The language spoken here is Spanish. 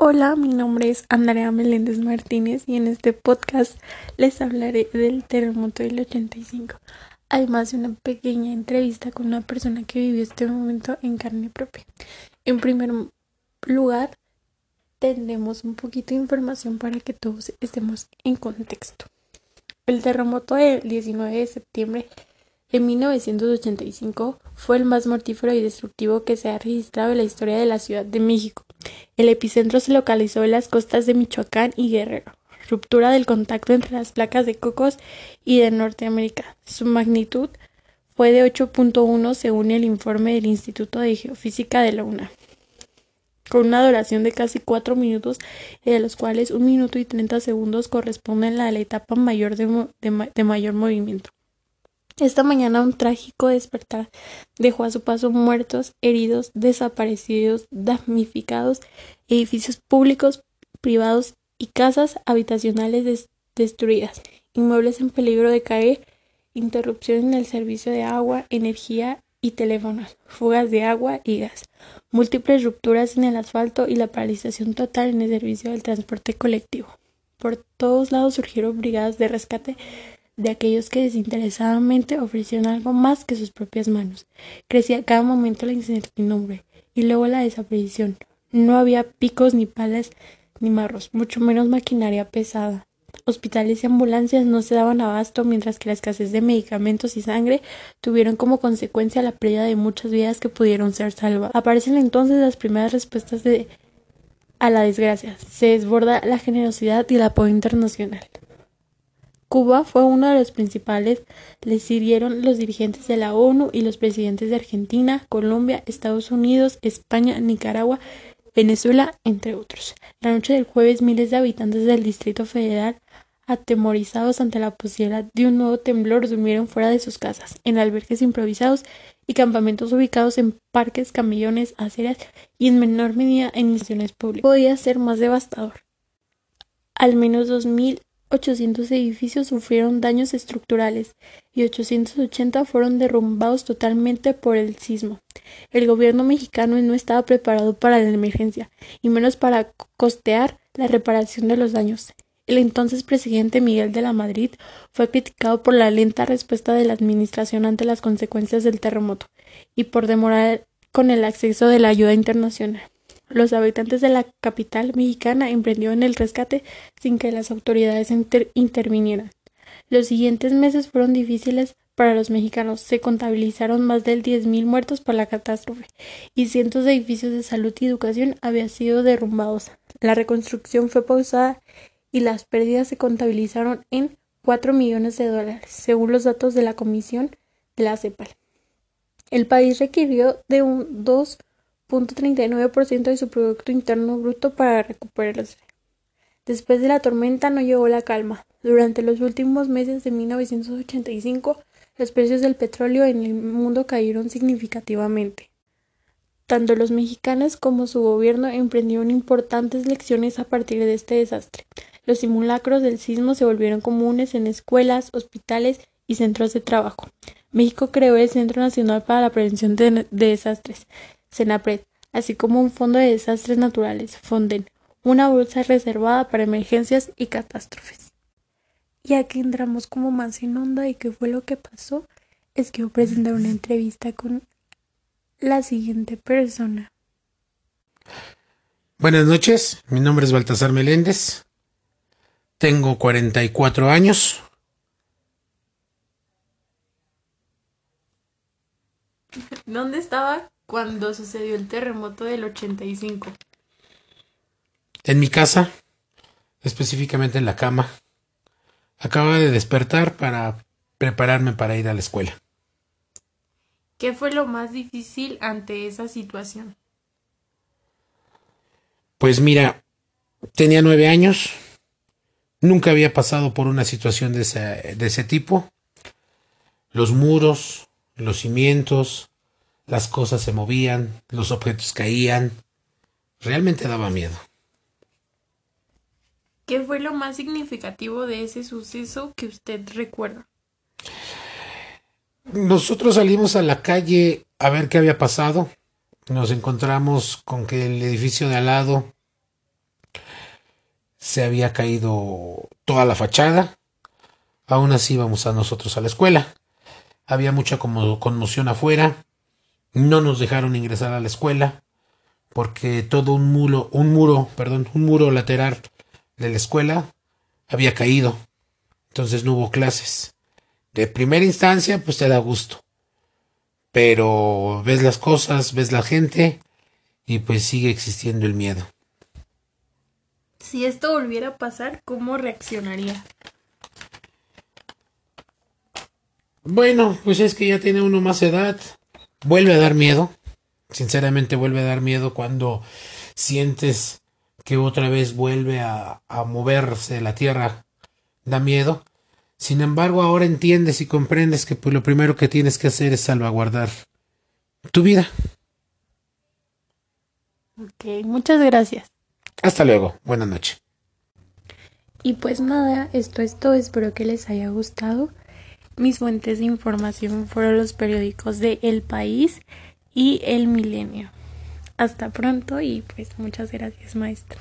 Hola, mi nombre es Andrea Meléndez Martínez y en este podcast les hablaré del terremoto del 85, además de una pequeña entrevista con una persona que vivió este momento en carne propia. En primer lugar, tendremos un poquito de información para que todos estemos en contexto. El terremoto del 19 de septiembre de 1985 fue el más mortífero y destructivo que se ha registrado en la historia de la Ciudad de México el epicentro se localizó en las costas de Michoacán y Guerrero. Ruptura del contacto entre las placas de Cocos y de Norteamérica. Su magnitud fue de 8.1 según el informe del Instituto de Geofísica de la UNA, con una duración de casi 4 minutos, de los cuales 1 minuto y 30 segundos corresponden a la etapa mayor de mayor movimiento. Esta mañana un trágico despertar dejó a su paso muertos, heridos, desaparecidos, damnificados, edificios públicos, privados y casas habitacionales destruidas, inmuebles en peligro de caer, interrupción en el servicio de agua, energía y teléfonos, fugas de agua y gas, múltiples rupturas en el asfalto y la paralización total en el servicio del transporte colectivo. Por todos lados surgieron brigadas de rescate de aquellos que desinteresadamente ofrecieron algo más que sus propias manos. Crecía cada momento la incertidumbre y luego la desaparición. No había picos ni palas ni marros, mucho menos maquinaria pesada. Hospitales y ambulancias no se daban abasto, mientras que la escasez de medicamentos y sangre tuvieron como consecuencia la pérdida de muchas vidas que pudieron ser salvadas. Aparecen entonces las primeras respuestas de a la desgracia. Se desborda la generosidad y el apoyo internacional. Cuba fue uno de los principales, le sirvieron los dirigentes de la ONU y los presidentes de Argentina, Colombia, Estados Unidos, España, Nicaragua, Venezuela, entre otros. La noche del jueves miles de habitantes del Distrito Federal, atemorizados ante la posibilidad de un nuevo temblor, durmieron fuera de sus casas, en albergues improvisados y campamentos ubicados en parques, camillones, aceras y en menor medida en instituciones públicas. Podía ser más devastador. Al menos dos mil 800 edificios sufrieron daños estructurales y 880 fueron derrumbados totalmente por el sismo. El gobierno mexicano no estaba preparado para la emergencia, y menos para costear la reparación de los daños. El entonces presidente Miguel de la Madrid fue criticado por la lenta respuesta de la administración ante las consecuencias del terremoto y por demorar con el acceso de la ayuda internacional. Los habitantes de la capital mexicana emprendieron el rescate sin que las autoridades intervinieran. Los siguientes meses fueron difíciles para los mexicanos. Se contabilizaron más de 10.000 muertos por la catástrofe y cientos de edificios de salud y educación habían sido derrumbados. La reconstrucción fue pausada y las pérdidas se contabilizaron en 4 millones de dólares, según los datos de la Comisión de la CEPAL. El país requirió de un 2 .39% de su Producto Interno Bruto para recuperarse. Después de la tormenta no llegó la calma. Durante los últimos meses de 1985, los precios del petróleo en el mundo cayeron significativamente. Tanto los mexicanos como su gobierno emprendieron importantes lecciones a partir de este desastre. Los simulacros del sismo se volvieron comunes en escuelas, hospitales y centros de trabajo. México creó el Centro Nacional para la Prevención de, Desastres, CENAPRED, así como un fondo de desastres naturales, FONDEN, una bolsa reservada para emergencias y catástrofes. Y aquí entramos como más en onda y qué fue lo que pasó, es que voy a presentar una entrevista con la siguiente persona. Buenas noches, mi nombre es Baltasar Meléndez, tengo 44 años. ¿Dónde estaba cuando sucedió el terremoto del 85? En mi casa, específicamente en la cama. Acaba de despertar para prepararme para ir a la escuela. ¿Qué fue lo más difícil ante esa situación? Pues mira, tenía nueve años, nunca había pasado por una situación de ese, de ese tipo. Los muros, los cimientos, las cosas se movían, los objetos caían. Realmente daba miedo. ¿Qué fue lo más significativo de ese suceso que usted recuerda? Nosotros salimos a la calle a ver qué había pasado. Nos encontramos con que el edificio de al lado se había caído toda la fachada. Aún así íbamos a nosotros a la escuela. Había mucha conmoción afuera. No nos dejaron ingresar a la escuela porque todo un muro, un muro, perdón, un muro lateral de la escuela había caído. Entonces no hubo clases. De primera instancia, pues te da gusto. Pero ves las cosas, ves la gente y pues sigue existiendo el miedo. Si esto volviera a pasar, ¿cómo reaccionaría? Bueno, pues es que ya tiene uno más edad. Vuelve a dar miedo. Sinceramente vuelve a dar miedo cuando sientes que otra vez vuelve a, a moverse la tierra. Da miedo. Sin embargo, ahora entiendes y comprendes que pues, lo primero que tienes que hacer es salvaguardar tu vida. Ok, muchas gracias. Hasta luego. Buenas noches. Y pues nada, esto es todo. Espero que les haya gustado. Mis fuentes de información fueron los periódicos de El País y El Milenio. Hasta pronto y pues muchas gracias maestra.